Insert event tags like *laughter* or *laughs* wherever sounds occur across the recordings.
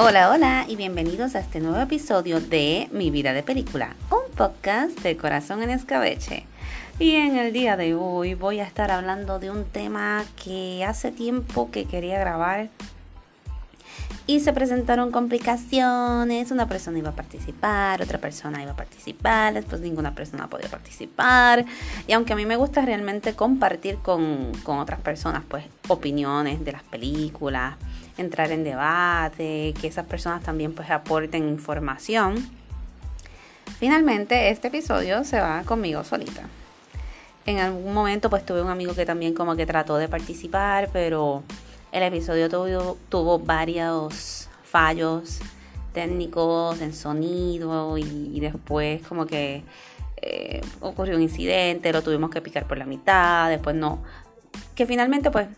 Hola, hola y bienvenidos a este nuevo episodio de Mi vida de película, un podcast de corazón en escabeche. Y en el día de hoy voy a estar hablando de un tema que hace tiempo que quería grabar y se presentaron complicaciones. Una persona iba a participar, otra persona iba a participar, después ninguna persona podía participar. Y aunque a mí me gusta realmente compartir con, con otras personas, pues opiniones de las películas, entrar en debate, que esas personas también pues aporten información. Finalmente este episodio se va conmigo solita. En algún momento pues tuve un amigo que también como que trató de participar, pero el episodio tuvo, tuvo varios fallos técnicos en sonido y, después como que eh, ocurrió un incidente, lo tuvimos que picar por la mitad, después no. Que finalmente pues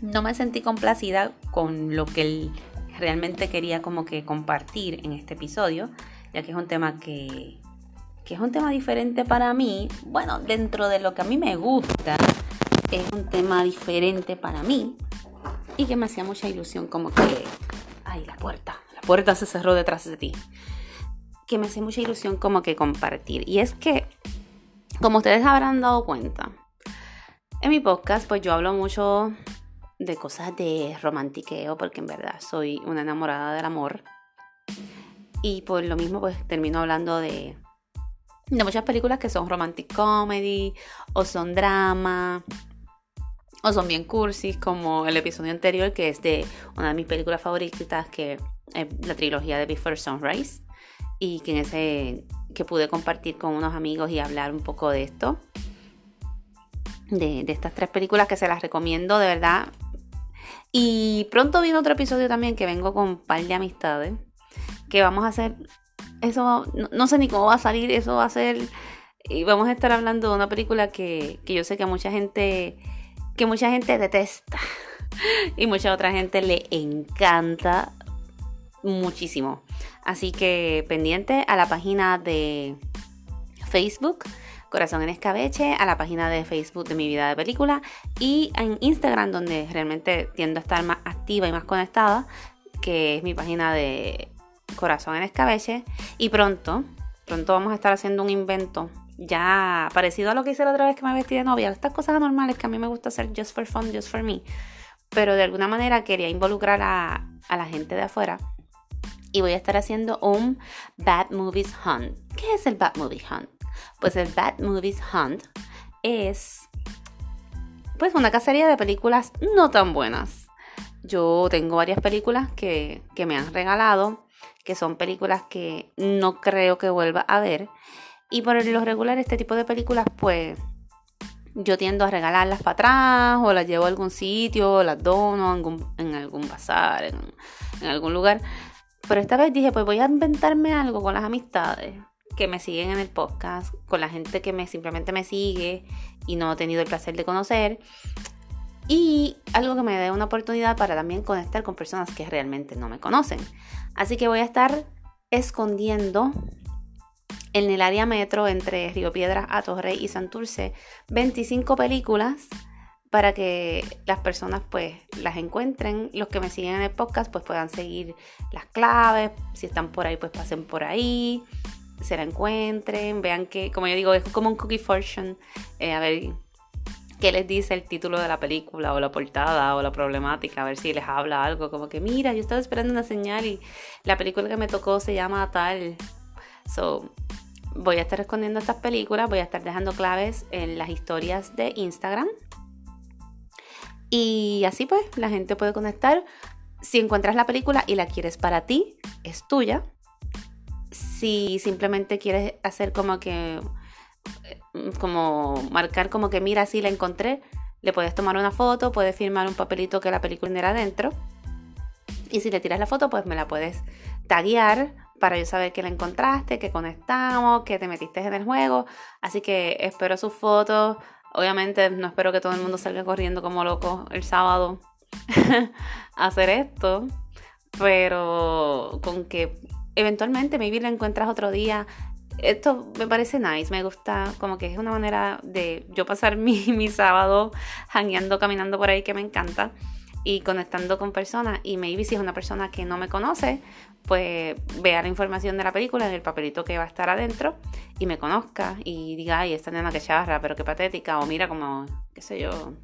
no me sentí complacida con lo que él realmente quería como que compartir en este episodio, ya que es un tema que, que es un tema diferente para mí. Bueno, dentro de lo que a mí me gusta, es un tema diferente para mí y que me hacía mucha ilusión como que, ay, la puerta, la puerta se cerró detrás de ti. Que me hacía mucha ilusión como que compartir. Y es que, como ustedes habrán dado cuenta, en mi podcast pues yo hablo mucho de cosas de romantiqueo porque en verdad soy una enamorada del amor. Y por lo mismo pues termino hablando de, de muchas películas que son romantic comedy o son drama o son bien cursis, como el episodio anterior, que es de una de mis películas favoritas, que es la trilogía de Before Sunrise, y que que pude compartir con unos amigos y hablar un poco de esto, de estas tres películas que se las recomiendo de verdad. Y pronto viene otro episodio también que vengo con un par de amistades, que vamos a hacer, eso, no, sé ni cómo va a salir, eso va a ser, y vamos a estar hablando de una película que, que yo sé que mucha gente que mucha gente detesta *laughs* y mucha otra gente le encanta muchísimo. Así que pendiente a la página de Facebook, Corazón en Escabeche, a la página de Facebook de Mi Vida de Película y en Instagram donde realmente tiendo a estar más activa y más conectada, que es mi página de Corazón en Escabeche. Y pronto, pronto vamos a estar haciendo un invento ya parecido a lo que hice la otra vez que me vestí de novia, estas cosas normales que a mí me gusta hacer just for fun, just for me. Pero de alguna manera quería involucrar a, a la gente de afuera y voy a estar haciendo un Bad Movies Hunt. ¿Qué es el Bad Movie Hunt? Pues el Bad Movies Hunt es pues una cacería de películas no tan buenas. Yo tengo varias películas que, que me han regalado, que son películas que no creo que vuelva a ver y por lo regular este tipo de películas pues yo tiendo a regalarlas para atrás o las llevo a algún sitio, o las dono en algún, bazar, en, algún lugar. Pero esta vez dije pues voy a inventarme algo con las amistades que me siguen en el podcast, con la gente que me simplemente me sigue y no he tenido el placer de conocer. Y algo que me dé una oportunidad para también conectar con personas que realmente no me conocen. Así que voy a estar escondiendo en el área metro entre Río Piedras, Atorrey y Santurce 25 películas para que las personas pues las encuentren, los que me siguen en el podcast pues puedan seguir las claves, si están por ahí pues pasen por ahí, se la encuentren, vean que como yo digo es como un cookie fortune, eh, a ver qué les dice el título de la película o la portada o la problemática, a ver si les habla algo como que mira yo estaba esperando una señal y la película que me tocó se llama tal, so voy a estar escondiendo estas películas, voy a estar dejando claves en las historias de Instagram. Y así pues, la gente puede conectar. Si encuentras la película y la quieres para ti, es tuya. Si simplemente quieres hacer como que, como marcar como que mira, si la encontré, le puedes tomar una foto, puedes firmar un papelito que la película era adentro. Y si le tiras la foto, pues me la puedes taguear para yo saber que la encontraste, que conectamos, que te metiste en el juego. Así que espero sus fotos. Obviamente no espero que todo el mundo salga corriendo como loco el sábado *laughs* a hacer esto. Pero con que eventualmente maybe la encuentras otro día. Esto me parece nice, me gusta, como que es una manera de yo pasar *laughs* mi, mi sábado jangueando, caminando por ahí que me encanta. y conectando con personas. Y maybe si es una persona que no me conoce, pues vea la información de la película en el papelito que va a estar adentro y me conozca y diga, ay, esta nena que charra, pero qué patética, o mira como, qué sé yo,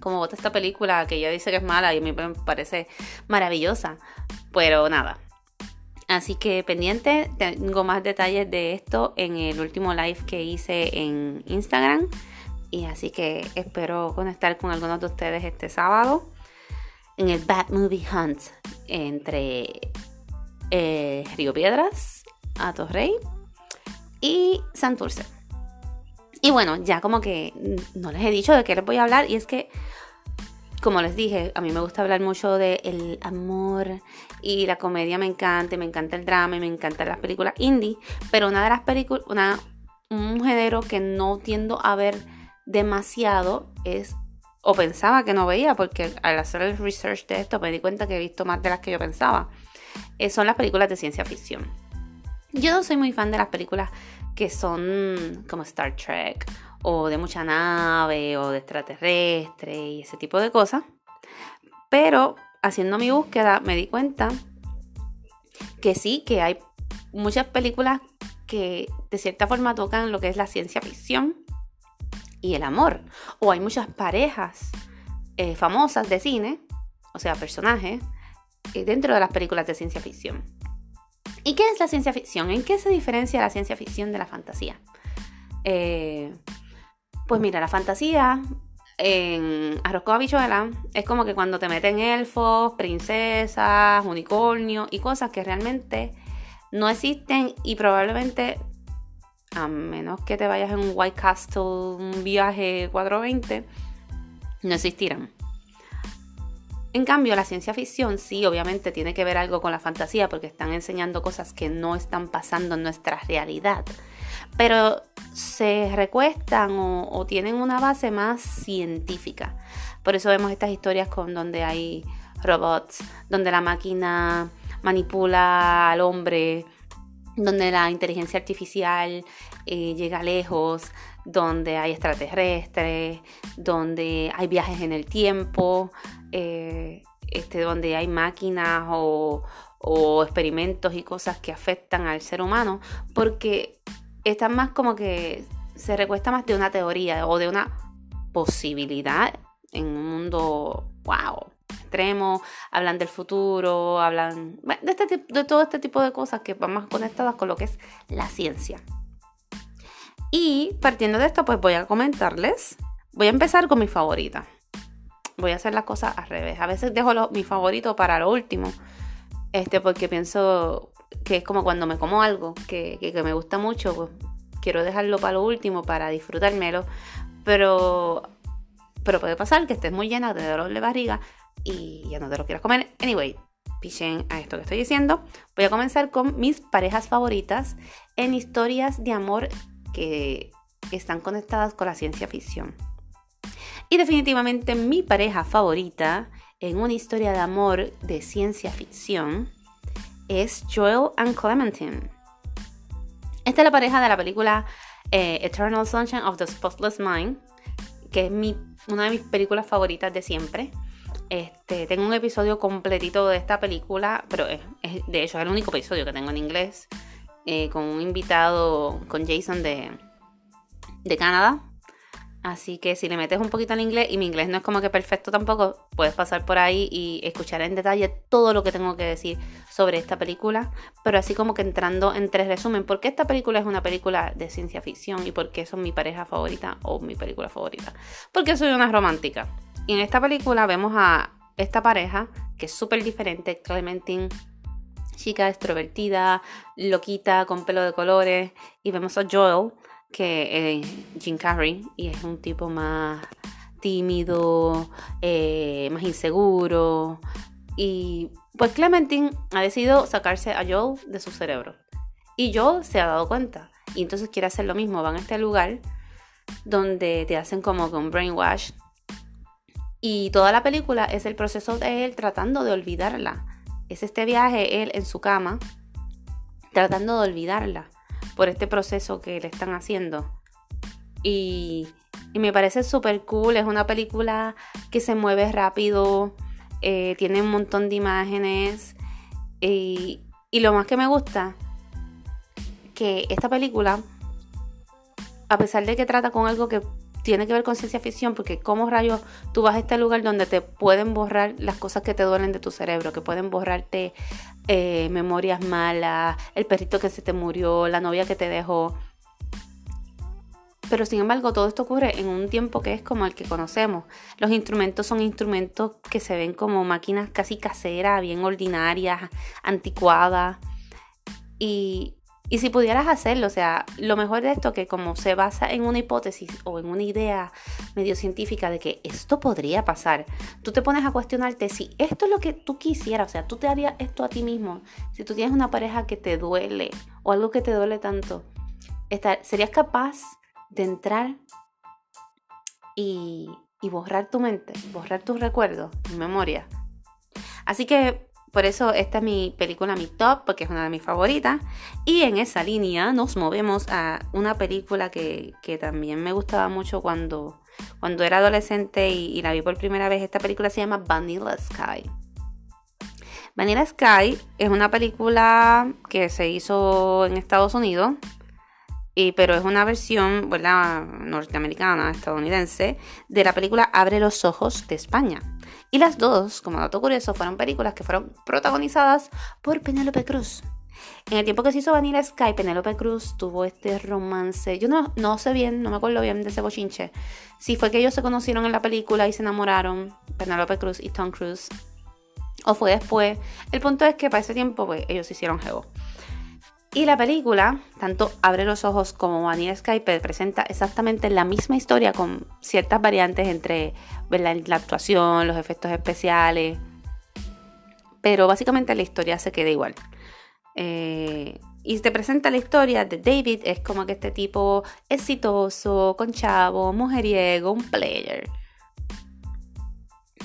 como vota esta película que ella dice que es mala y a mí me parece maravillosa. Pero nada. Así que pendiente, tengo más detalles de esto en el último live que hice en Instagram. Y así que espero conectar con algunos de ustedes este sábado en el Bad Movie Hunt entre eh, Río Piedras, Rey y Santurce. Y bueno, ya como que no les he dicho de qué les voy a hablar y es que, como les dije, a mí me gusta hablar mucho del el amor y la comedia me encanta, me encanta el drama y me encantan las películas indie, pero una de las películas, un género que no tiendo a ver demasiado es o pensaba que no veía porque al hacer el research de esto me di cuenta que he visto más de las que yo pensaba eh, son las películas de ciencia ficción. Yo no soy muy fan de las películas que son como Star Trek o de mucha nave o de extraterrestre y ese tipo de cosas. Pero haciendo mi búsqueda me di cuenta que sí, que hay muchas películas que de cierta forma tocan lo que es la ciencia ficción y el amor. O hay muchas parejas eh, famosas de cine, o sea, personajes, eh, dentro de las películas de ciencia ficción. ¿Y qué es la ciencia ficción? ¿En qué se diferencia la ciencia ficción de la fantasía? Eh, pues mira, la fantasía en Arroz con habichuela es como que cuando te meten elfos, princesas, unicornios y cosas que realmente no existen y probablemente, a menos que te vayas en un White Castle, un viaje 420, no existirán. En cambio, la ciencia ficción sí, obviamente tiene que ver algo con la fantasía porque están enseñando cosas que no están pasando en nuestra realidad, pero se recuestan o, tienen una base más científica. Por eso vemos estas historias con donde hay robots, donde la máquina manipula al hombre, donde la inteligencia artificial eh, llega lejos, donde hay extraterrestres, donde hay viajes en el tiempo, eh, este, donde hay máquinas o, experimentos y cosas que afectan al ser humano, porque están más como que se recuesta más de una teoría o de una posibilidad en un mundo, wow, extremo, hablan del futuro, hablan de, este, de todo este tipo de cosas que van más conectadas con lo que es la ciencia. Y partiendo de esto, pues voy a comentarles, voy a empezar con mi favorita voy a hacer las cosas al revés. A veces dejo mi favorito para lo último, este, porque pienso que es como cuando me como algo que, me gusta mucho, pues quiero dejarlo para lo último para disfrutármelo, pero, pero puede pasar que estés muy llena de dolor de barriga y ya no te lo quieras comer. Anyway, pichen a esto que estoy diciendo. Voy a comenzar con mis parejas favoritas en historias de amor que están conectadas con la ciencia ficción. Y definitivamente mi pareja favorita en una historia de amor de ciencia ficción es Joel and Clementine. Esta es la pareja de la película eh, Eternal Sunshine of the Spotless Mind, que es mi, una de mis películas favoritas de siempre. Este, tengo un episodio completito de esta película, pero es, de hecho es el único episodio que tengo en inglés, eh, con un invitado, con Jason de, de Canadá. Así que si le metes un poquito al inglés, y mi inglés no es como que perfecto tampoco, puedes pasar por ahí y escuchar en detalle todo lo que tengo que decir sobre esta película. Pero así como que entrando en tres resumen, ¿por qué esta película es una película de ciencia ficción y por qué son mi pareja favorita o mi película favorita? Porque soy una romántica. Y en esta película vemos a esta pareja que es súper diferente, Clementine chica extrovertida, loquita, con pelo de colores, y vemos a Joel, que eh, Jim Carrey y es un tipo más tímido, eh, más inseguro. Y pues Clementine ha decidido sacarse a Joel de su cerebro. Y Joel se ha dado cuenta. Y entonces quiere hacer lo mismo. Van a este lugar donde te hacen como que un brainwash. Y toda la película es el proceso de él tratando de olvidarla. Es este viaje, él en su cama, tratando de olvidarla por este proceso que le están haciendo. Y, me parece súper cool, es una película que se mueve rápido, eh, tiene un montón de imágenes y, y lo más que me gusta, que esta película, a pesar de que trata con algo que tiene que ver con ciencia ficción, porque como rayos tú vas a este lugar donde te pueden borrar las cosas que te duelen de tu cerebro, que pueden borrarte eh, memorias malas, el perrito que se te murió, la novia que te dejó. Pero sin embargo, todo esto ocurre en un tiempo que es como el que conocemos. Los instrumentos son instrumentos que se ven como máquinas casi caseras, bien ordinarias, anticuadas. Y, y si pudieras hacerlo, o sea, lo mejor de esto que como se basa en una hipótesis o en una idea medio científica de que esto podría pasar, tú te pones a cuestionarte si esto es lo que tú quisieras, o sea, tú te harías esto a ti mismo, si tú tienes una pareja que te duele o algo que te duele tanto, ¿serías capaz de entrar y, y borrar tu mente, borrar tus recuerdos, tu memoria? Así que por eso esta es mi película, mi top, porque es una de mis favoritas. Y en esa línea nos movemos a una película que, también me gustaba mucho cuando, cuando era adolescente y, la vi por primera vez. Esta película se llama Vanilla Sky. Vanilla Sky es una película que se hizo en Estados Unidos, y, pero es una versión norteamericana, estadounidense, de la película Abre los Ojos de España. Y las dos, como dato curioso, fueron películas que fueron protagonizadas por Penélope Cruz. En el tiempo que se hizo Vanilla Sky, Penélope Cruz tuvo este romance. Yo no, no sé bien, no me acuerdo bien de ese bochinche. Si fue que ellos se conocieron en la película y se enamoraron, Penélope Cruz y Tom Cruise. O fue después. El punto es que para ese tiempo, pues, ellos se hicieron jevo. Y la película, tanto Abre los Ojos como Vanilla Skype, presenta exactamente la misma historia con ciertas variantes entre la actuación, los efectos especiales. Pero básicamente la historia se queda igual. Eh, y te presenta la historia de David, es como que este tipo exitoso, con chavo, mujeriego, un player.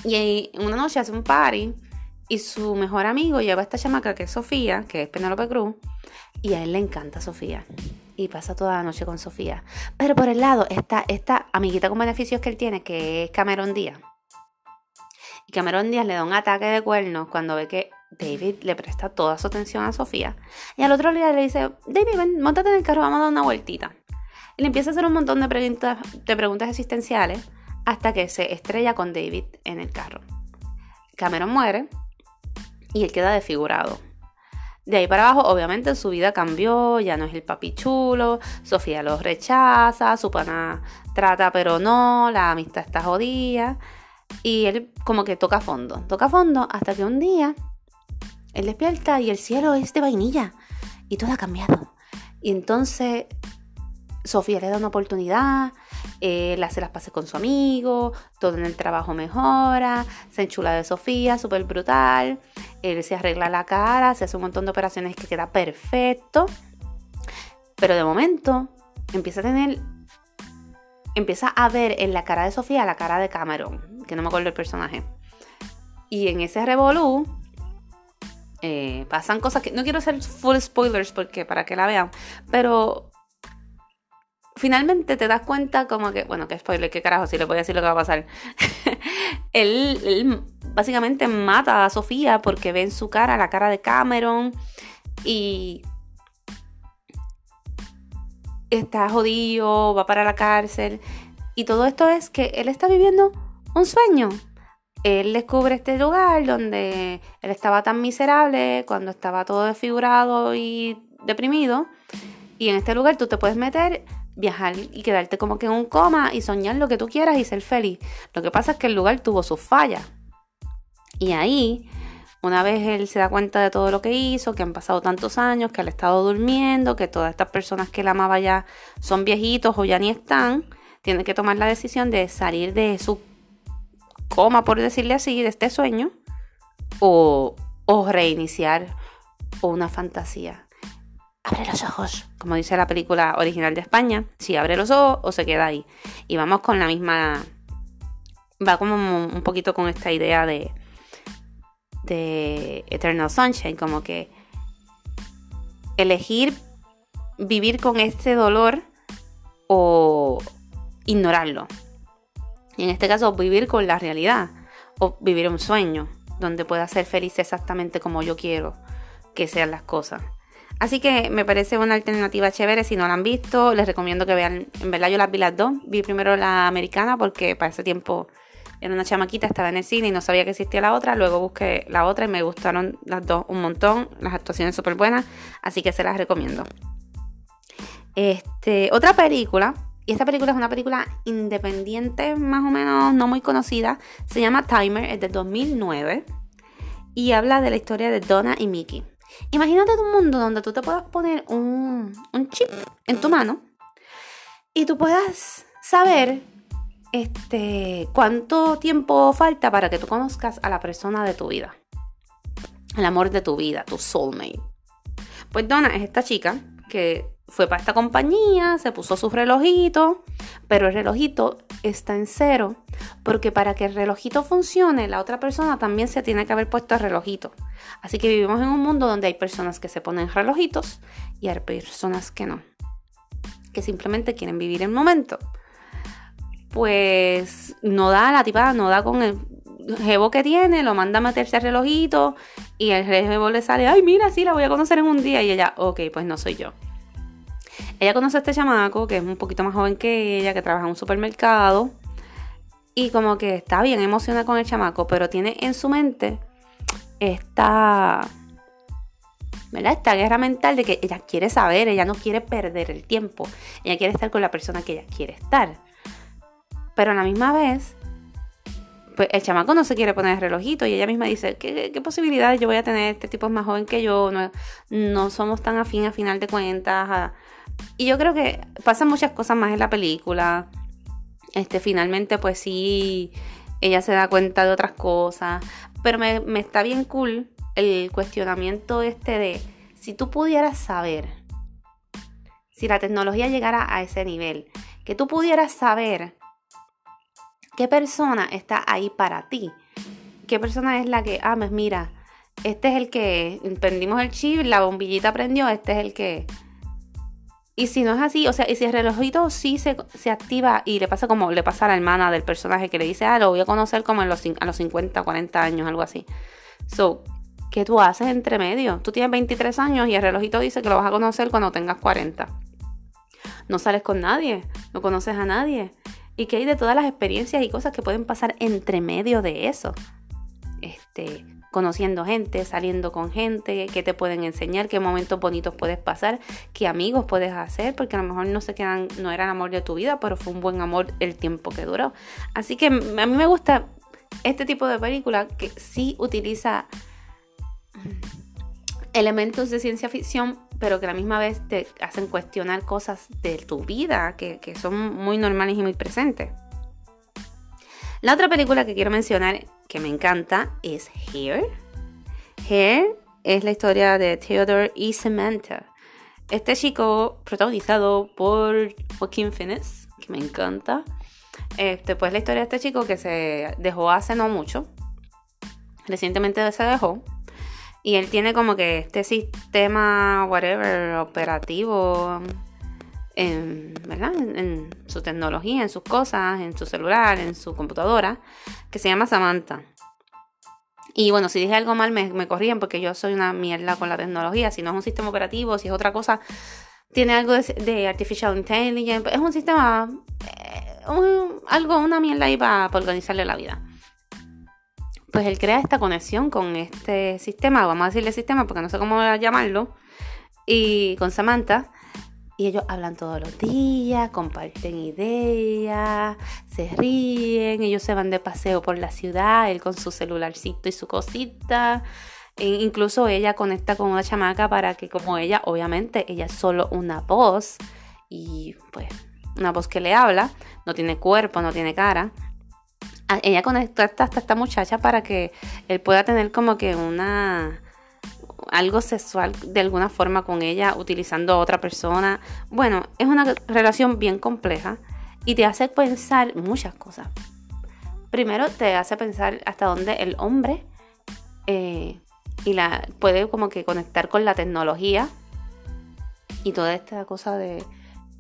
Y una noche hace un party y su mejor amigo lleva esta chamaca que es Sofía, que es Penelope Cruz, y a él le encanta Sofía. Y pasa toda la noche con Sofía. Pero por el lado está esta amiguita con beneficios que él tiene, que es Cameron Díaz. Y Cameron Díaz le da un ataque de cuernos cuando ve que David le presta toda su atención a Sofía. Y al otro día le dice, David, ven, montate en el carro, vamos a dar una vueltita. Y le empieza a hacer un montón de preguntas, de preguntas existenciales hasta que se estrella con David en el carro. Cameron muere y él queda desfigurado. De ahí para abajo, obviamente su vida cambió, ya no es el papi chulo, Sofía lo rechaza, su pana trata pero no, la amistad está jodida. Y él como que toca fondo, toca fondo hasta que un día él despierta y el cielo es de vainilla y todo ha cambiado. Y entonces Sofía le da una oportunidad, él hace las pases con su amigo, todo en el trabajo mejora, se enchula de Sofía, súper brutal, él se arregla la cara, se hace un montón de operaciones que queda perfecto, pero de momento empieza a tener, empieza a ver en la cara de Sofía la cara de Cameron, que no me acuerdo el personaje, y en ese revolú eh, pasan cosas que no quiero hacer full spoilers porque para que la vean, pero finalmente te das cuenta como que, bueno, que spoiler, qué carajo, si le voy a decir lo que va a pasar. *laughs* él, básicamente mata a Sofía porque ve en su cara la cara de Cameron y está jodido, va para la cárcel. Y todo esto es que él está viviendo un sueño. Él descubre este lugar donde él estaba tan miserable, cuando estaba todo desfigurado y deprimido. Y en este lugar tú te puedes meter viajar y quedarte como que en un coma y soñar lo que tú quieras y ser feliz. Lo que pasa es que el lugar tuvo sus fallas. Y ahí, una vez él se da cuenta de todo lo que hizo, que han pasado tantos años, que él ha estado durmiendo, que todas estas personas que él amaba ya son viejitos o ya ni están, tiene que tomar la decisión de salir de su coma, por decirle así, de este sueño, o, o reiniciar una fantasía abre los ojos, como dice la película original de España, si abre los ojos o se queda ahí. Y vamos con la misma, va como un poquito con esta idea de, de Eternal Sunshine, como que elegir vivir con este dolor o ignorarlo. Y en este caso, vivir con la realidad o vivir un sueño. donde pueda ser feliz exactamente como yo quiero que sean las cosas. Así que me parece una alternativa chévere. Si no la han visto, les recomiendo que vean. En verdad, yo las vi las dos. Vi primero la americana porque para ese tiempo era una chamaquita, estaba en el cine y no sabía que existía la otra. Luego busqué la otra y me gustaron las dos un montón. Las actuaciones súper buenas. Así que se las recomiendo. Este, otra película. Y esta película es una película independiente, más o menos no muy conocida. Se llama Timer, es de 2009. Y habla de la historia de Donna y Mickey. Imagínate un mundo donde tú te puedas poner un, chip en tu mano y tú puedas saber este, cuánto tiempo falta para que tú conozcas a la persona de tu vida. El amor de tu vida, tu soulmate. Pues Donna es esta chica que fue para esta compañía, se puso su relojito, pero el relojito está en cero, porque para que el relojito funcione, la otra persona también se tiene que haber puesto el relojito. Así que vivimos en un mundo donde hay personas que se ponen relojitos y hay personas que no, que simplemente quieren vivir el momento. Pues no da la tipa, no da con el jevo que tiene, lo manda a meterse al relojito y el jevo le sale, ay mira, sí, la voy a conocer en un día y ella, ok, pues no soy yo. Ella conoce a este chamaco que es un poquito más joven que ella, que trabaja en un supermercado. Y como que está bien emocionada con el chamaco, pero tiene en su mente esta, ¿verdad? Esta guerra mental de que ella quiere saber, ella no quiere perder el tiempo. Ella quiere estar con la persona que ella quiere estar. Pero a la misma vez, pues el chamaco no se quiere poner el relojito y ella misma dice, ¿qué, posibilidades yo voy a tener? Este tipo es más joven que yo, no, no somos tan afín a final de cuentas. Y yo creo que pasan muchas cosas más en la película. Este, finalmente, pues sí, ella se da cuenta de otras cosas. Pero me, me está bien cool el cuestionamiento este de si tú pudieras saber, si la tecnología llegara a ese nivel, que tú pudieras saber qué persona está ahí para ti, qué persona es la que, ah, pues mira, este es el que prendimos el chip, la bombillita prendió, este es el que y si no es así, o sea, y si el relojito sí se, activa y le pasa como le pasa a la hermana del personaje que le dice, ah, lo voy a conocer como a los 50, 40 años, algo así. So, ¿qué tú haces entre medio? Tú tienes 23 años y el relojito dice que lo vas a conocer cuando tengas 40. No sales con nadie, no conoces a nadie. ¿Y qué hay de todas las experiencias y cosas que pueden pasar entre medio de eso? Este, conociendo gente, saliendo con gente, qué te pueden enseñar, qué momentos bonitos puedes pasar, qué amigos puedes hacer, porque a lo mejor no se quedan, no era el amor de tu vida, pero fue un buen amor el tiempo que duró. Así que a mí me gusta este tipo de película que sí utiliza elementos de ciencia ficción, pero que a la misma vez te hacen cuestionar cosas de tu vida que, que son muy normales y muy presentes. La otra película que quiero mencionar que me encanta es Hair. Hair es la historia de Theodore y Samantha. Este chico protagonizado por Joaquin Phoenix, que me encanta. Este, pues la historia de este chico que se dejó hace no mucho. Recientemente se dejó. Y él tiene como que este sistema, whatever, operativo en, ¿verdad? En, su tecnología, en sus cosas, en su celular, en su computadora, que se llama Samantha. Y bueno, si dije algo mal, me, corrían porque yo soy una mierda con la tecnología. Si no es un sistema operativo, si es otra cosa, tiene algo de, artificial intelligence. Es un sistema, eh, algo, una mierda ahí para, para organizarle la vida. Pues él crea esta conexión con este sistema, vamos a decirle sistema porque no sé cómo llamarlo, y con Samantha y ellos hablan todos los días, comparten ideas, se ríen, ellos se van de paseo por la ciudad, él con su celularcito y su cosita. E incluso ella conecta con una chamaca para que como ella, obviamente, ella es solo una voz y pues una voz que le habla, no tiene cuerpo, no tiene cara. Ella conecta hasta esta muchacha para que él pueda tener como que una algo sexual de alguna forma con ella utilizando a otra persona. Bueno, es una relación bien compleja y te hace pensar muchas cosas. Primero te hace pensar hasta dónde el hombre eh, y la, puede como que conectar con la tecnología y toda esta cosa de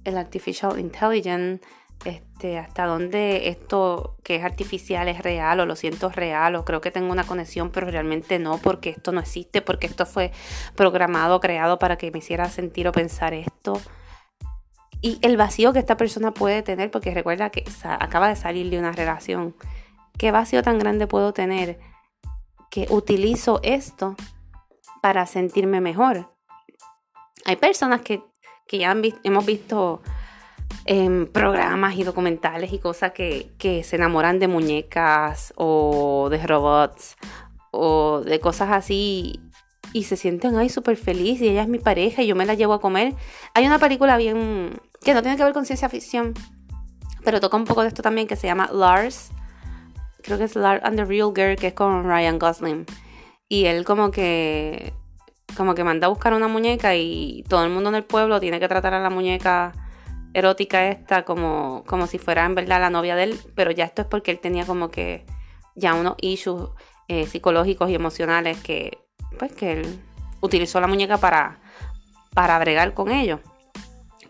el artificial intelligence este, hasta dónde esto que es artificial es real o lo siento real o creo que tengo una conexión pero realmente no porque esto no existe, porque esto fue programado, creado para que me hiciera sentir o pensar esto. Y el vacío que esta persona puede tener, porque recuerda que acaba de salir de una relación. ¿Qué vacío tan grande puedo tener que utilizo esto para sentirme mejor? Hay personas que, ya hemos visto en programas y documentales y cosas que, que se enamoran de muñecas o de robots o de cosas así y se sienten ahí súper feliz y ella es mi pareja y yo me la llevo a comer. Hay una película bien que no tiene que ver con ciencia ficción, pero toca un poco de esto también que se llama Lars. Creo que es Lars and the Real Girl, que es con Ryan Gosling. Y él como que como que manda a buscar una muñeca y todo el mundo en el pueblo tiene que tratar a la muñeca erótica esta como, como si fuera en verdad la novia de él, pero ya esto es porque él tenía como que ya unos issues eh, psicológicos y emocionales que pues que él utilizó la muñeca para, para bregar con ellos.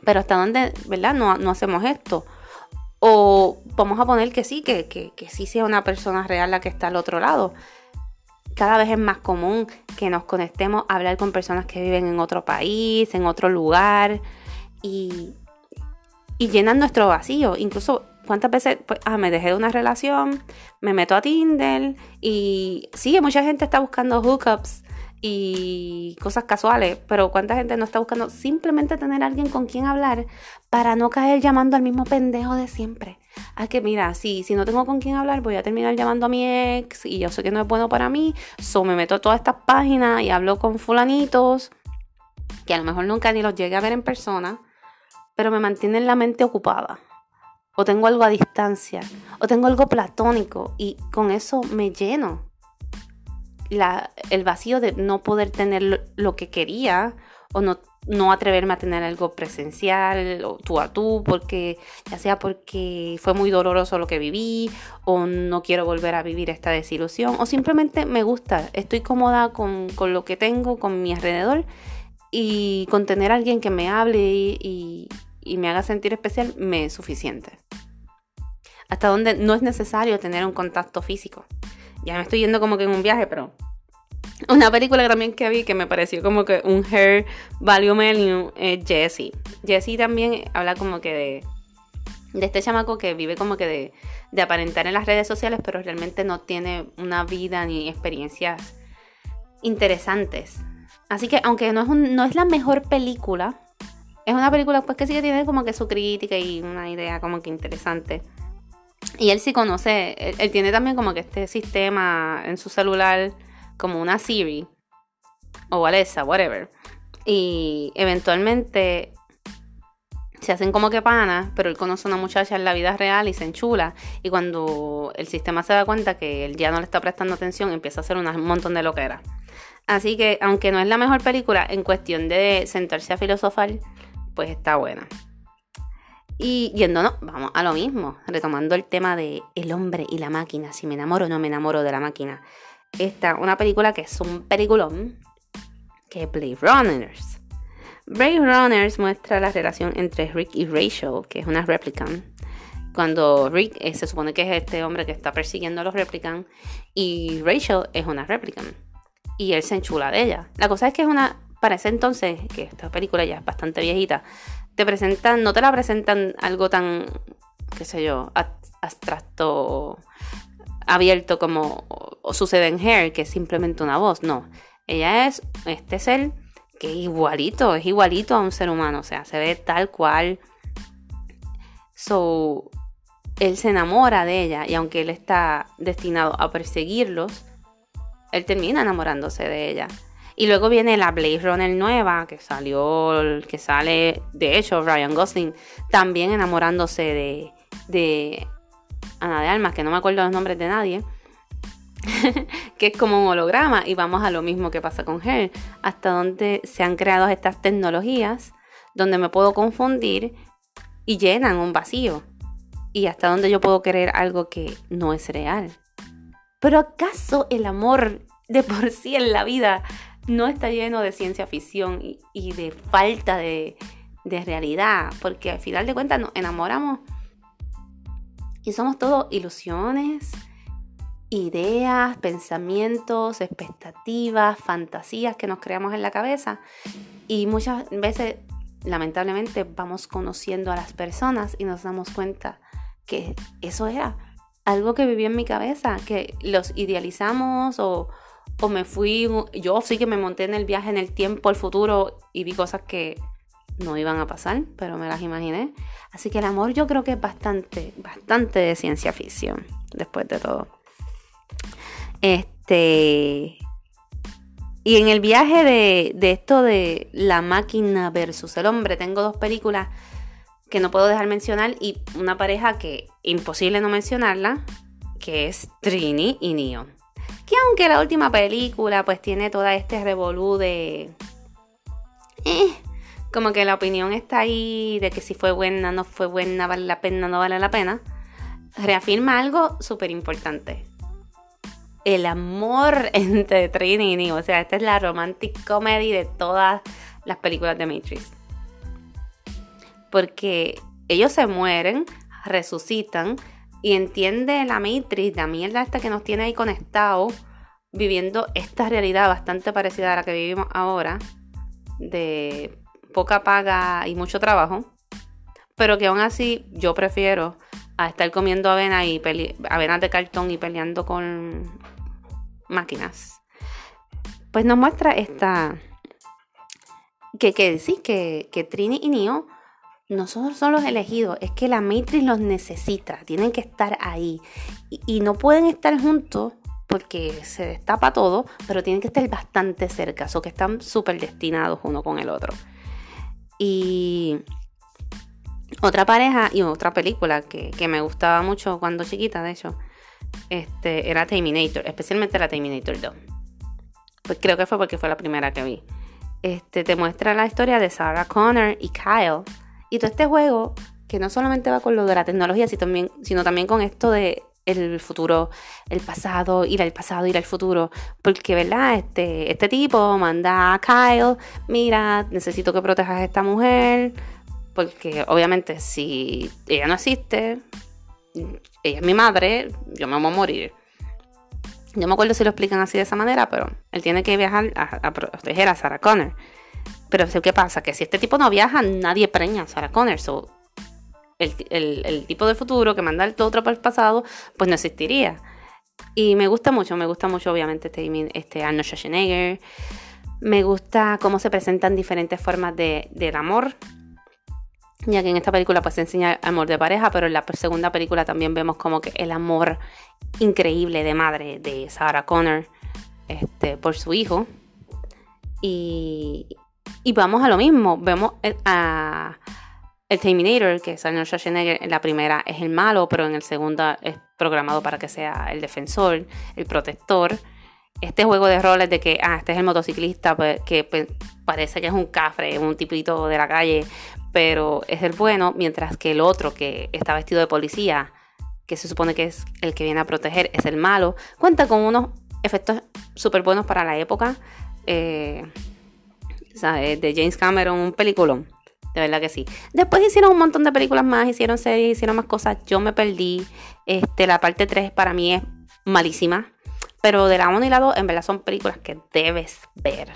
Pero hasta dónde, ¿verdad? No, no hacemos esto. O vamos a poner que sí, que, que, que sí sea una persona real la que está al otro lado. Cada vez es más común que nos conectemos a hablar con personas que viven en otro país, en otro lugar, y, y llenan nuestro vacío. Incluso cuántas veces ah, me dejé de una relación, me meto a Tinder y sí, mucha gente está buscando hookups y cosas casuales, pero cuánta gente no está buscando simplemente tener alguien con quien hablar para no caer llamando al mismo pendejo de siempre. A que mira, si, si no tengo con quien hablar, voy a terminar llamando a mi ex y yo sé que no es bueno para mí, so me meto a todas estas páginas y hablo con fulanitos que a lo mejor nunca ni los llegué a ver en persona, pero me mantienen la mente ocupada. O tengo algo a distancia, o tengo algo platónico y con eso me lleno el vacío de no poder tener lo, que quería o no, no, atreverme a tener algo presencial o tú a tú, porque ya sea porque fue muy doloroso lo que viví o no quiero volver a vivir esta desilusión o simplemente me gusta, estoy cómoda con, lo que tengo, con mi alrededor y con tener a alguien que me hable y, me haga sentir especial me es suficiente. Hasta donde no es necesario tener un contacto físico ya me estoy yendo como que en un viaje, pero una película también que vi que me pareció como que un hair value menu es Jessie. Jessie también habla como que de, de este chamaco que vive como que de, de aparentar en las redes sociales, pero realmente no tiene una vida ni experiencias interesantes. Así que aunque no es, no es la mejor película, es una película pues que sí que tiene como que su crítica y una idea como que interesante. Y él sí conoce, él, tiene también como que este sistema en su celular, como una Siri o Alexa, whatever. Y eventualmente se hacen como que panas, pero él conoce a una muchacha en la vida real y se enchula. Y cuando el sistema se da cuenta que él ya no le está prestando atención, empieza a hacer un montón de loqueras. Así que, aunque no es la mejor película, en cuestión de sentarse a filosofar, pues está buena. Y yéndonos, vamos a lo mismo, retomando el tema de el hombre y la máquina, si me enamoro o no me enamoro de la máquina. Esta, una película que es un peliculón, que es Blade Runners. Blade Runners muestra la relación entre Rick y Rachel, que es una replicant. Cuando Rick eh, se supone que es este hombre que está persiguiendo a los replicants y Rachel es una replicant. Y él se enchula de ella. La cosa es que es una, para ese entonces, que esta película ya es bastante viejita, te presentan, no te la presentan algo tan, qué sé yo, abstracto, abierto como sucede en Hair, que es simplemente una voz. No, ella es este ser que igualito, es igualito a un ser humano, o sea, se ve tal cual. So, él se enamora de ella y aunque él está destinado a perseguirlos, él termina enamorándose de ella. Y luego viene la Blade Runner nueva, que salió, que sale, de hecho, Ryan Gosling, también enamorándose de, de Ana de Almas, que no me acuerdo los nombres de nadie, *laughs* que es como un holograma, y vamos a lo mismo que pasa con Her, hasta donde se han creado estas tecnologías, donde me puedo confundir y llenan un vacío, y hasta donde yo puedo querer algo que no es real. Pero ¿acaso el amor de por sí en la vida no está lleno de ciencia ficción y, de falta de, realidad, porque al final de cuentas nos enamoramos Y somos todo ilusiones, ideas, pensamientos, expectativas, fantasías que nos creamos en la cabeza. Y muchas veces, lamentablemente, vamos conociendo a las personas y nos damos cuenta que eso era algo que vivía en mi cabeza, que los idealizamos o, o me fui, yo sí que me monté en el viaje en el tiempo, al futuro y vi cosas que no iban a pasar, pero me las imaginé. Así que el amor yo creo que es bastante, bastante de ciencia ficción, después de todo. Este. Y en el viaje de, esto de la máquina versus el hombre, tengo dos películas que no puedo dejar mencionar y una pareja que imposible no mencionarla, que es Trini y Neo. Que aunque la última película pues tiene toda este revolú de... Eh, como que la opinión está ahí de que si fue buena, no fue buena, vale la pena, no vale la pena, reafirma algo súper importante. El amor *laughs* entre Trini y Neo. O sea, esta es la romantic comedy de todas las películas de Matrix. Porque ellos se mueren, resucitan y entiende la Matrix, la mierda esta que nos tiene ahí conectados, viviendo esta realidad bastante parecida a la que vivimos ahora, de poca paga y mucho trabajo, pero que aún así yo prefiero a estar comiendo avena y avenas de cartón y peleando con máquinas. Pues nos muestra esta que, que que, que Trini y Neo no son los elegidos, es que la Matrix los necesita, tienen que estar ahí y, no pueden estar juntos porque se destapa todo, pero tienen que estar bastante cerca, o que están súper destinados uno con el otro. Y otra pareja y otra película que, me gustaba mucho cuando chiquita, de hecho, este, era Terminator, especialmente la Terminator 2. Pues creo que fue porque fue la primera que vi. Este, te muestra la historia de Sarah Connor y Kyle. Y todo este juego, que no solamente va con lo de la tecnología, sino también, con esto de el futuro, el pasado, ir al pasado, ir al futuro. Porque, ¿verdad? Este, este tipo manda a Kyle, mira, necesito que protejas a esta mujer. Porque obviamente si ella no existe, ella es mi madre, yo me voy a morir. Yo me acuerdo si lo explican así de esa manera, pero él tiene que viajar a, proteger a Sarah Connor. Pero ¿qué pasa? Que si este tipo no viaja, nadie preña a Sarah Connor. So, el, tipo de futuro que manda el otro para el pasado, pues no existiría. Y me gusta mucho, me gusta mucho obviamente este, este Arnold Schwarzenegger. Me gusta cómo se presentan diferentes formas de, del amor. Ya que en esta película pues se enseña amor de pareja, pero en la segunda película también vemos como que el amor increíble de madre de Sarah Connor este, por su hijo. Y, y vamos a lo mismo, vemos a, el Terminator, que es Arnold Schwarzenegger, en la primera es el malo, pero en el segundo es programado para que sea el defensor, el protector. Este juego de roles de que, ah, este es el motociclista, pues, que pues, parece que es un cafre, un tipito de la calle, pero es el bueno, mientras que el otro, que está vestido de policía, que se supone que es el que viene a proteger, es el malo. Cuenta con unos efectos súper buenos para la época. Eh, de James Cameron, un peliculón. De verdad que sí. Después hicieron un montón de películas más, hicieron series, hicieron más cosas. Yo me perdí. Este, la parte 3 para mí es malísima. Pero de la 1 y la 2, en verdad son películas que debes ver.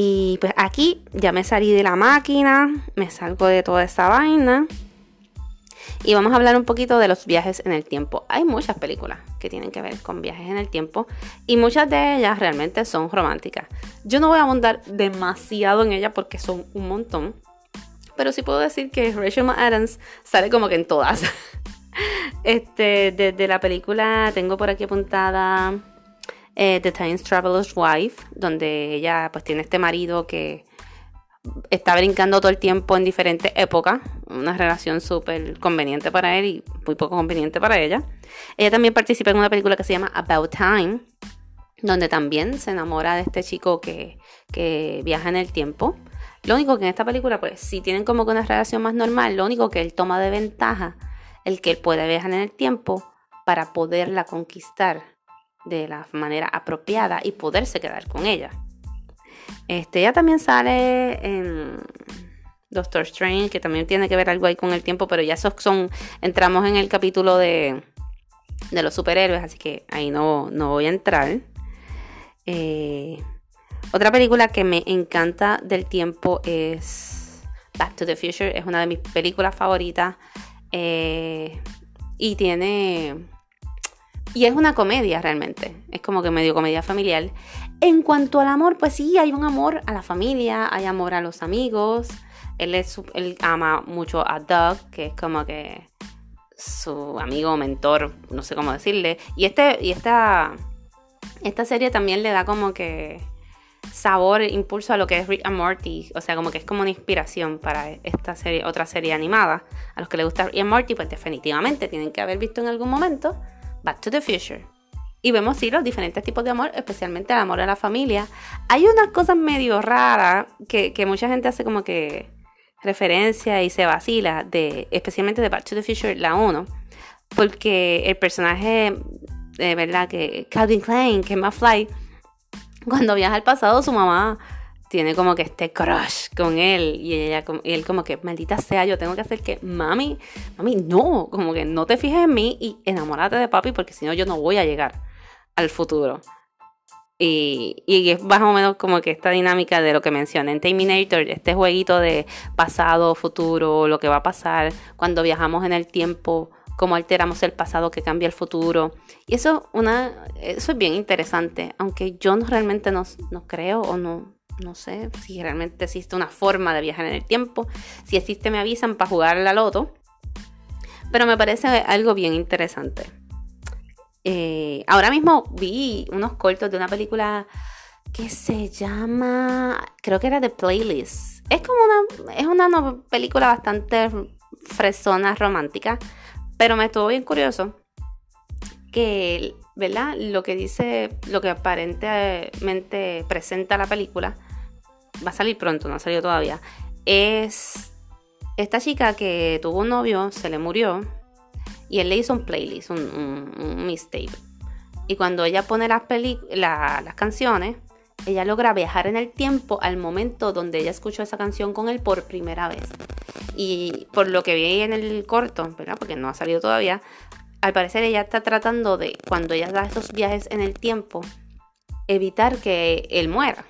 Y pues aquí ya me salí de la máquina, me salgo de toda esa vaina. Y vamos a hablar un poquito de los viajes en el tiempo. Hay muchas películas que tienen que ver con viajes en el tiempo y muchas de ellas realmente son románticas. Yo no voy a abundar demasiado en ellas porque son un montón, pero sí puedo decir que Rachel McAdams sale como que en todas. *laughs* este, desde la película tengo por aquí apuntada eh, The Time Traveler's Wife, donde ella pues tiene este marido que está brincando todo el tiempo en diferentes épocas, una relación súper conveniente para él y muy poco conveniente para ella. Ella también participa en una película que se llama About Time, donde también se enamora de este chico que, que viaja en el tiempo. Lo único que en esta película, pues, si tienen como que una relación más normal, lo único que él toma de ventaja, el que él puede viajar en el tiempo para poderla conquistar de la manera apropiada y poderse quedar con ella. Este, ella también sale en, Doctor Strange, que también tiene que ver algo ahí con el tiempo, pero ya esos son, entramos en el capítulo de, de los superhéroes, así que ahí no, no voy a entrar. Eh, otra película que me encanta del tiempo es Back to the Future, es una de mis películas favoritas eh, y tiene... Y es una comedia realmente, es como que medio comedia familiar. En cuanto al amor, pues sí, hay un amor a la familia, hay amor a los amigos. Él, es, él ama mucho a Doug, que es como que su amigo, mentor, no sé cómo decirle. Y, este, y esta, esta serie también le da como que sabor, impulso a lo que es Rick and Morty. O sea, como que es como una inspiración para esta serie, otra serie animada. A los que les gusta Rick and Morty, pues definitivamente tienen que haber visto en algún momento Back to the Future. Y vemos sí los diferentes tipos de amor, especialmente el amor a la familia. Hay unas cosas medio raras que, mucha gente hace como que referencia y se vacila, de, especialmente de Back to the Future, la 1, porque el personaje, de verdad, que Calvin Klein, que es fly cuando viaja al pasado, su mamá tiene como que este crush con él y ella y él como que maldita sea yo tengo que hacer que mami mami no como que no te fijes en mí y enamórate de papi porque si no yo no voy a llegar al futuro. Y, y, es más o menos como que esta dinámica de lo que mencioné en Terminator, este jueguito de pasado, futuro, lo que va a pasar cuando viajamos en el tiempo, cómo alteramos el pasado que cambia el futuro. Y eso, una, eso es bien interesante, aunque yo no, realmente no, no creo o no, no sé si realmente existe una forma de viajar en el tiempo. Si existe me avisan para jugar la loto. Pero me parece algo bien interesante. Eh, ahora mismo vi unos cortos de una película que se llama, creo que era The Playlist. Es como una, es una película bastante fresona, romántica, pero me estuvo bien curioso que, ¿verdad? Lo que dice, lo que aparentemente presenta la película, va a salir pronto, no ha salido todavía, es esta chica que tuvo un novio, se le murió, y él le hizo un playlist, un, un, mixtape. Y cuando ella pone las, las canciones, ella logra viajar en el tiempo al momento donde ella escuchó esa canción con él por primera vez. Y por lo que vi en el corto, ¿verdad? Porque no ha salido todavía, al parecer ella está tratando de, cuando ella da esos viajes en el tiempo, evitar que él muera.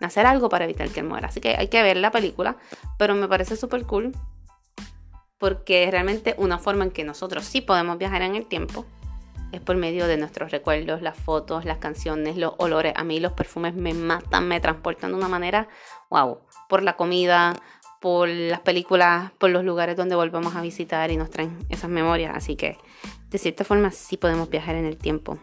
Hacer algo para evitar que él muera. Así que hay que ver la película, pero me parece súper cool porque realmente una forma en que nosotros sí podemos viajar en el tiempo es por medio de nuestros recuerdos, las fotos, las canciones, los olores. A mí los perfumes me matan, me transportan de una manera, wow, por la comida, por las películas, por los lugares donde volvemos a visitar y nos traen esas memorias. Así que de cierta forma sí podemos viajar en el tiempo.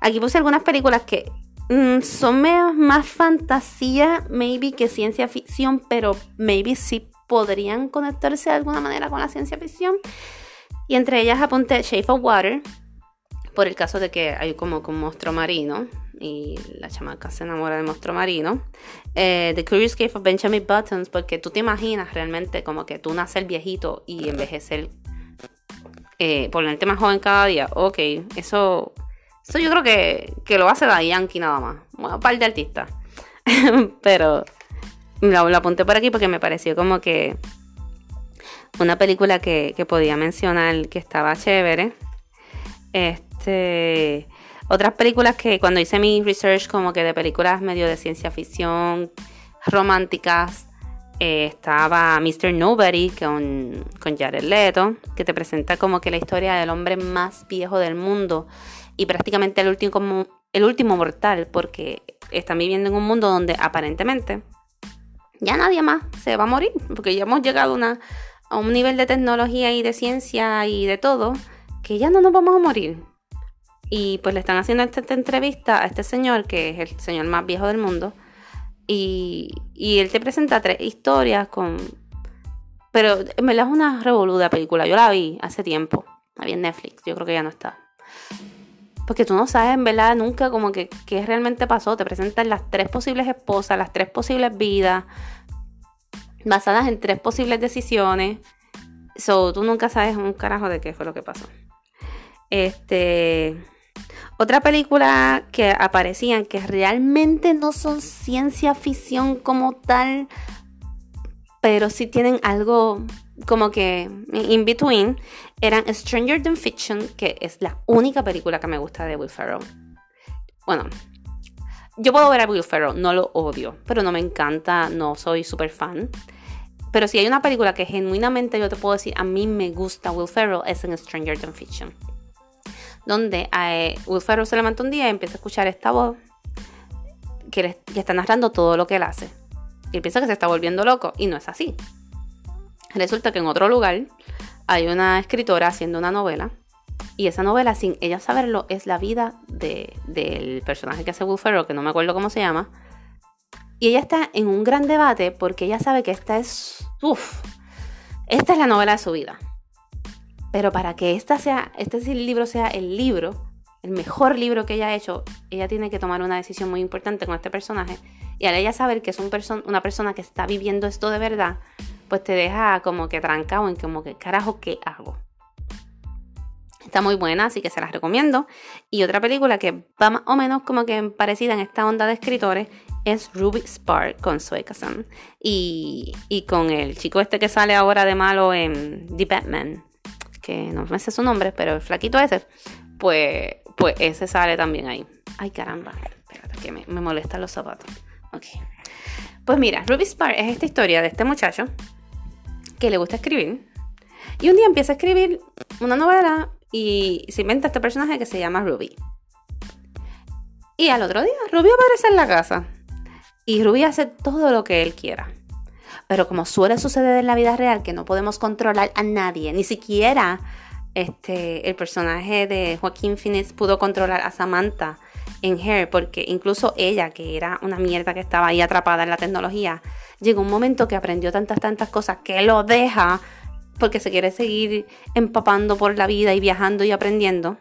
Aquí puse algunas películas que mm, son más fantasía, maybe que ciencia ficción, pero maybe sí podrían conectarse de alguna manera con la ciencia ficción. Y entre ellas apunté Shape of Water, por el caso de que hay como un monstruo marino y la chamaca se enamora del monstruo marino. Eh, The Curious Case of Benjamin Buttons, porque tú te imaginas realmente como que tú naces viejito y envejecer, eh, ponerte más joven cada día. Ok, eso, eso yo creo que, que lo hace la Yankee nada más. Un par de artistas. *laughs* Pero lo, apunté por aquí porque me pareció como que una película que, podía mencionar que estaba chévere. Este, otras películas que cuando hice mi research como que de películas medio de ciencia ficción, románticas, eh, estaba Mr. Nobody con, con Jared Leto, que te presenta como que la historia del hombre más viejo del mundo y prácticamente el último, el último mortal, porque están viviendo en un mundo donde aparentemente ya nadie más se va a morir, porque ya hemos llegado a un nivel de tecnología y de ciencia y de todo, que ya no nos vamos a morir. Y pues le están haciendo esta, entrevista a este señor, que es el señor más viejo del mundo, y, él te presenta tres historias con... Pero me la es una revoluda película, yo la vi hace tiempo, la vi en Netflix, yo creo que ya no está. Porque tú no sabes en verdad nunca como que qué realmente pasó. Te presentan las tres posibles esposas, las tres posibles vidas, basadas en tres posibles decisiones. So, tú nunca sabes un carajo de qué fue lo que pasó. Este. Otra película que aparecían que realmente no son ciencia ficción como tal, pero sí tienen algo como que in between. Eran Stranger Than Fiction, que es la única película que me gusta de Will Ferrell. Bueno, yo puedo ver a Will Ferrell, no lo odio, pero no me encanta, no soy súper fan. Pero si hay una película que genuinamente yo te puedo decir, a mí me gusta Will Ferrell, es en Stranger Than Fiction. Donde eh, Will Ferrell se levanta un día y empieza a escuchar esta voz que, le, está narrando todo lo que él hace. Y él piensa que se está volviendo loco y no es así. Resulta que en otro lugar hay una escritora haciendo una novela y esa novela, sin ella saberlo, es la vida del personaje que hace Will Ferrell, que no me acuerdo cómo se llama. Y ella está en un gran debate porque ella sabe que esta es. Uf, esta es la novela de su vida. Pero para que esta sea, este libro sea el libro, el mejor libro que ella ha hecho, ella tiene que tomar una decisión muy importante con este personaje. Y al ella saber que es un una persona que está viviendo esto de verdad, pues te deja como que trancado en como que, carajo, ¿qué hago? Está muy buena, así que se las recomiendo. Y otra película que va más o menos como que parecida en esta onda de escritores es Ruby Spark con Kazan. Y, y con el chico este que sale ahora de malo en The Batman, que no me sé su nombre, pero el flaquito ese, pues, pues ese sale también ahí. Ay, caramba, espérate que me molestan los zapatos. Pues mira, Ruby Spark es esta historia de este muchacho que le gusta escribir. Y un día empieza a escribir una novela y se inventa este personaje que se llama Ruby. Y al otro día, Ruby aparece en la casa. Y Ruby hace todo lo que él quiera. Pero como suele suceder en la vida real, que no podemos controlar a nadie, ni siquiera este, el personaje de Joaquín Phoenix pudo controlar a Samantha en Hair, porque incluso ella, que era una mierda que estaba ahí atrapada en la tecnología, llegó un momento que aprendió tantas, tantas cosas que lo deja porque se quiere seguir empapando por la vida y viajando y aprendiendo,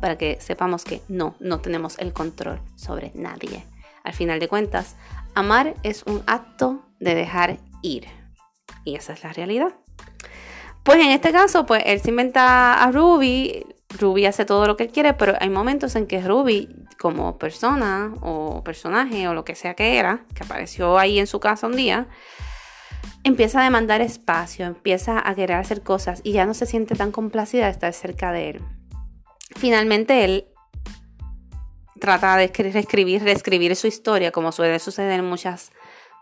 para que sepamos que no, no tenemos el control sobre nadie. Al final de cuentas, amar es un acto de dejar ir. Y esa es la realidad. Pues en este caso, pues él se inventa a Ruby, Ruby hace todo lo que él quiere, pero hay momentos en que Ruby, como persona o personaje o lo que sea que era, que apareció ahí en su casa un día, empieza a demandar espacio, empieza a querer hacer cosas y ya no se siente tan complacida de estar cerca de él. Finalmente él trata de reescribir, reescribir su historia, como suele suceder muchas,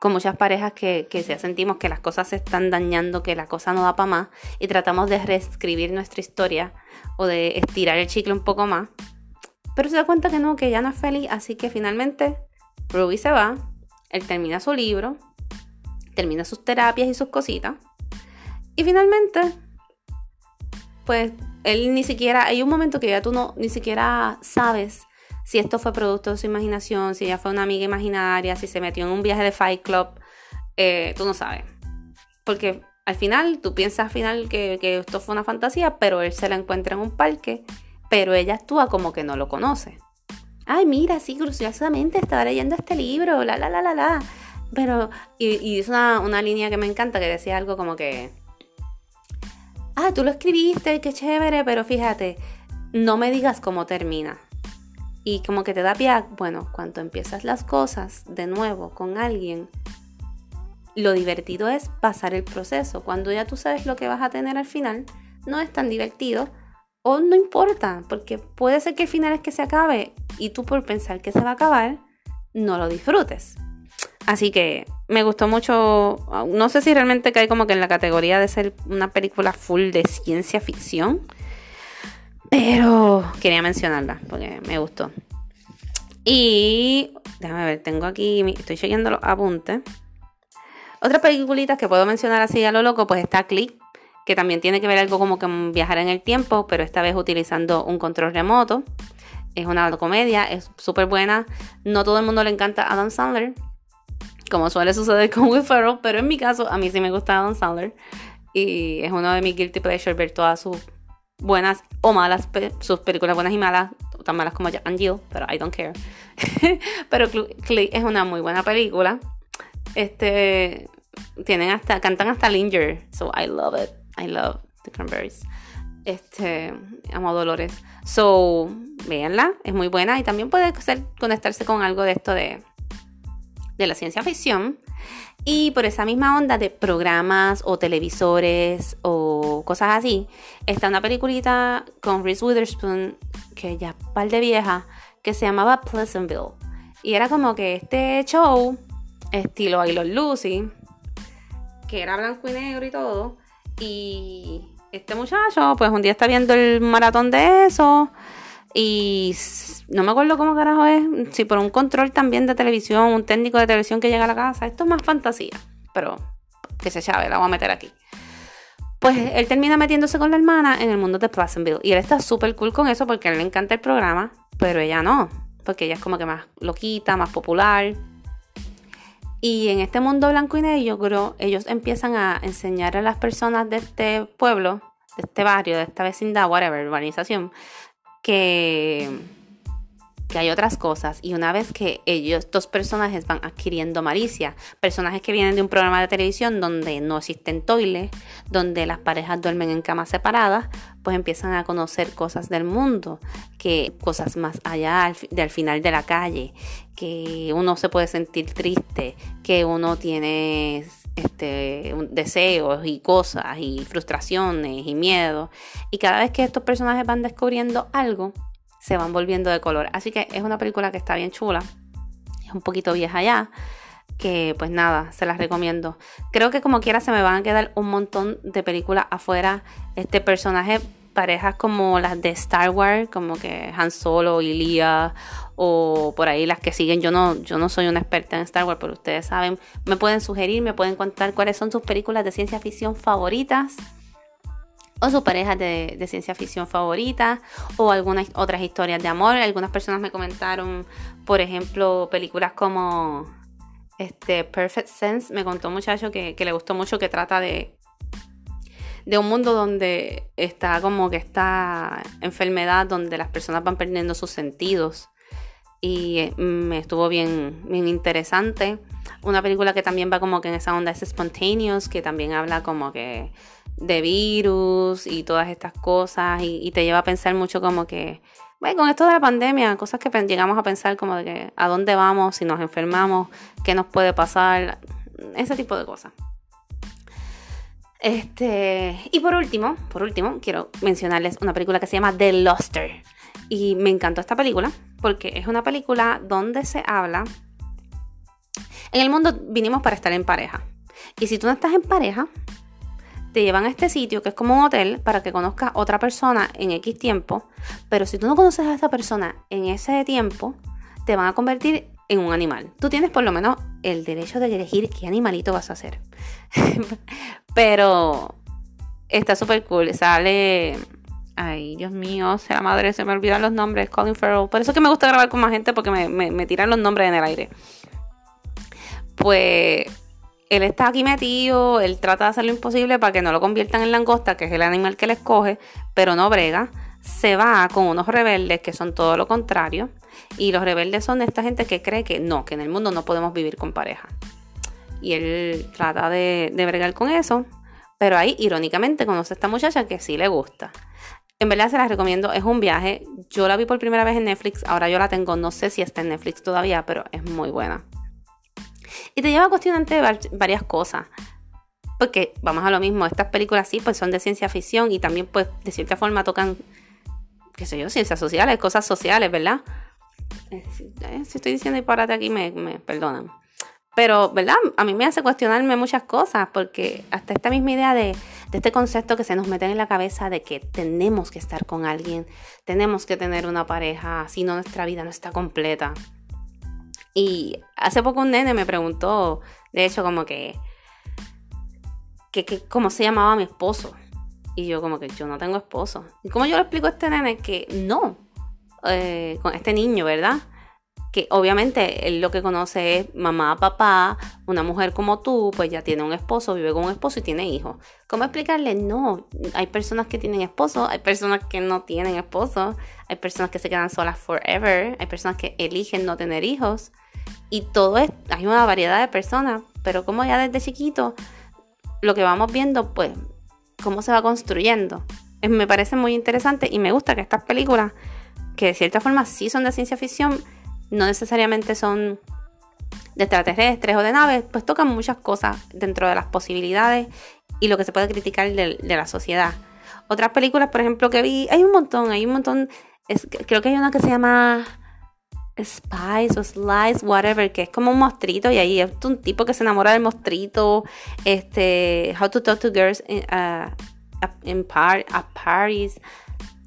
con muchas parejas que, que ya sentimos que las cosas se están dañando, que la cosa no da para más, y tratamos de reescribir nuestra historia o de estirar el chicle un poco más. Pero se da cuenta que no, que ya no es feliz, así que finalmente Ruby se va, él termina su libro, termina sus terapias y sus cositas. Y finalmente, pues él ni siquiera, hay un momento que ya tú no, ni siquiera sabes si esto fue producto de su imaginación, si ella fue una amiga imaginaria, si se metió en un viaje de Fight Club, eh, tú no sabes. Porque al final, tú piensas al final que, esto fue una fantasía, pero él se la encuentra en un parque, pero ella actúa como que no lo conoce. Ay, mira, sí, curiosamente estaba leyendo este libro, la, la, la, la, la. Pero, y, es una, una, línea que me encanta que decía algo como que, ah, tú lo escribiste, qué chévere, pero fíjate, no me digas cómo termina. Y como que te da pie, bueno, cuando empiezas las cosas de nuevo con alguien, lo divertido es pasar el proceso. Cuando ya tú sabes lo que vas a tener al final, no es tan divertido o no importa, porque puede ser que el final es que se acabe y tú por pensar que se va a acabar, no lo disfrutes. Así que me gustó mucho. No sé si realmente cae como que en la categoría de ser una película full de ciencia ficción. Pero quería mencionarla porque me gustó. Y déjame ver, tengo aquí, estoy chequeando los apuntes. Otras peliculitas que puedo mencionar así a lo loco, pues está Click, que también tiene que ver algo como que viajar en el tiempo, pero esta vez utilizando un control remoto. Es una comedia, es súper buena. No todo el mundo le encanta a Adam Sandler, como suele suceder *laughs* con Will Ferrell, pero en mi caso a mí sí me gusta Adam Sandler y es uno de mis guilty pleasures ver todas sus buenas o malas, sus películas buenas y malas, tan malas como Jack and Jill, pero I don't care. *laughs* pero Clay es una muy buena película. Este tienen hasta cantan hasta Linger, so I love it. I love the Cranberries. Este, amo Dolores. So, véanla, es muy buena y también puede ser, conectarse con algo de esto de de la ciencia ficción. Y por esa misma onda de programas o televisores o cosas así, está una peliculita con Reese Witherspoon, que ya par de vieja, que se llamaba Pleasantville. Y era como que este show, estilo I Love Lucy, que era blanco y negro y todo. Y este muchacho, pues un día está viendo el maratón de eso. Y no me acuerdo cómo carajo es. Si por un control también de televisión, un técnico de televisión que llega a la casa. Esto es más fantasía. Pero que se sabe, la voy a meter aquí. Pues él termina metiéndose con la hermana en el mundo de Pleasantville. Y él está súper cool con eso porque a él le encanta el programa. Pero ella no. Porque ella es como que más loquita, más popular. Y en este mundo blanco y negro, ellos empiezan a enseñar a las personas de este pueblo, de este barrio, de esta vecindad, whatever, urbanización, que, hay otras cosas. Y una vez que ellos, estos personajes van adquiriendo malicia, personajes que vienen de un programa de televisión donde no existen toiles, donde las parejas duermen en camas separadas, pues empiezan a conocer cosas del mundo, que cosas más allá del final de la calle, que uno se puede sentir triste, que uno tiene este, deseos y cosas y frustraciones y miedos. Y cada vez que estos personajes van descubriendo algo, se van volviendo de color. Así que es una película que está bien chula. Es un poquito vieja ya. Que pues nada, se las recomiendo. Creo que como quiera se me van a quedar un montón de películas afuera. Este personaje, parejas como las de Star Wars, como que Han Solo y Leia o por ahí las que siguen. Yo no, yo no soy una experta en Star Wars, pero ustedes saben, me pueden sugerir, me pueden contar cuáles son sus películas de ciencia ficción favoritas o sus parejas de, ciencia ficción favoritas o algunas otras historias de amor. Algunas personas me comentaron, por ejemplo, películas como este Perfect Sense. Me contó un muchacho que, que le gustó mucho que trata de de un mundo donde está como que esta enfermedad donde las personas van perdiendo sus sentidos y me estuvo bien, bien interesante. Una película que también va como que en esa onda es Spontaneous, que también habla como que de virus y todas estas cosas y, te lleva a pensar mucho como que, bueno, con esto de la pandemia, cosas que llegamos a pensar como de que a dónde vamos, si nos enfermamos, qué nos puede pasar, ese tipo de cosas. Este, y por último, por último, quiero mencionarles una película que se llama The Luster. Y me encantó esta película porque es una película donde se habla... En el mundo vinimos para estar en pareja. Y si tú no estás en pareja, te llevan a este sitio que es como un hotel para que conozcas otra persona en X tiempo. Pero si tú no conoces a esa persona en ese tiempo, te van a convertir en un animal. Tú tienes por lo menos el derecho de elegir qué animalito vas a hacer. *laughs* Pero está súper cool. Sale Ay, Dios mío, sea madre, se me olvidan los nombres. Colin Farrell. Por eso que me gusta grabar con más gente porque me, tiran los nombres en el aire. Pues él está aquí metido, él trata de hacer lo imposible para que no lo conviertan en langosta, que es el animal que le escoge, pero no brega. Se va con unos rebeldes que son todo lo contrario. Y los rebeldes son esta gente que cree que no, que en el mundo no podemos vivir con pareja. Y él trata de, de bregar con eso. Pero ahí, irónicamente, conoce a esta muchacha que sí le gusta. En verdad se las recomiendo, es un viaje. Yo la vi por primera vez en Netflix, ahora yo la tengo, no sé si está en Netflix todavía, pero es muy buena. Y te lleva a cuestionarte varias cosas. Porque vamos a lo mismo, estas películas sí, pues son de ciencia ficción y también pues de cierta forma tocan, qué sé yo, ciencias sociales, cosas sociales, ¿verdad? Eh, si estoy diciendo disparate aquí, me, me perdonan. Pero, ¿verdad? A mí me hace cuestionarme muchas cosas porque hasta esta misma idea de, este concepto que se nos mete en la cabeza de que tenemos que estar con alguien, tenemos que tener una pareja, si no nuestra vida no está completa. Y hace poco un nene me preguntó, de hecho, como que, que, cómo se llamaba mi esposo. Y yo como que yo no tengo esposo. ¿Y cómo yo le explico a este nene que no? Eh, con este niño, ¿verdad? Que obviamente él lo que conoce es mamá, papá, una mujer como tú, pues ya tiene un esposo, vive con un esposo y tiene hijos. ¿Cómo explicarle? No, hay personas que tienen esposo, hay personas que no tienen esposo, hay personas que se quedan solas forever, hay personas que eligen no tener hijos y todo es, hay una variedad de personas, pero como ya desde chiquito lo que vamos viendo, pues, cómo se va construyendo. me parece muy interesante y me gusta que estas películas, que de cierta forma sí son de ciencia ficción, no necesariamente son de extraterrestres o de naves, pues tocan muchas cosas dentro de las posibilidades y lo que se puede criticar de, la sociedad. Otras películas, por ejemplo, que vi, hay un montón, hay un montón, creo que hay una que se llama Spies o Slice, whatever, que es como un mostrito y ahí es un tipo que se enamora del mostrito, este, How to Talk to Girls in, uh, in Paris,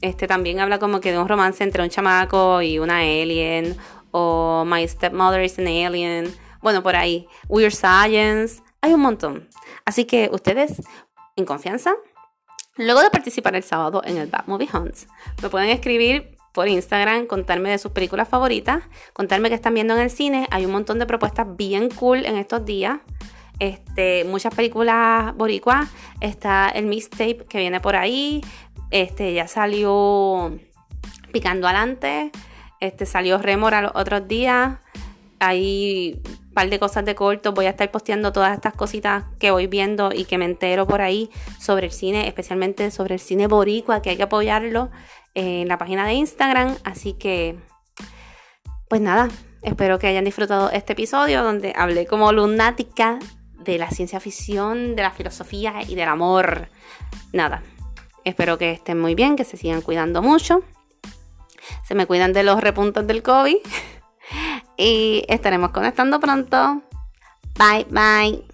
este también habla como que de un romance entre un chamaco y una alien, o My Stepmother is an Alien, bueno, por ahí, Weird Science, hay un montón. Así que ustedes, en confianza, luego de participar el sábado en el Bad Movie Hunts, me pueden escribir por Instagram, contarme de sus películas favoritas, contarme qué están viendo en el cine. Hay un montón de propuestas bien cool en estos días. Este, muchas películas boricuas. Está el mixtape que viene por ahí. Este, ya salió Picando Adelante. Este, salió Remora los otros días. Hay un par de cosas de corto. Voy a estar posteando todas estas cositas que voy viendo y que me entero por ahí sobre el cine, especialmente sobre el cine boricua, que hay que apoyarlo en la página de Instagram. Así que, pues nada, espero que hayan disfrutado este episodio donde hablé como lunática de la ciencia ficción, de la filosofía y del amor. Nada, espero que estén muy bien, que se sigan cuidando mucho. Se me cuidan de los repuntos del COVID. *laughs* y estaremos conectando pronto. Bye, bye.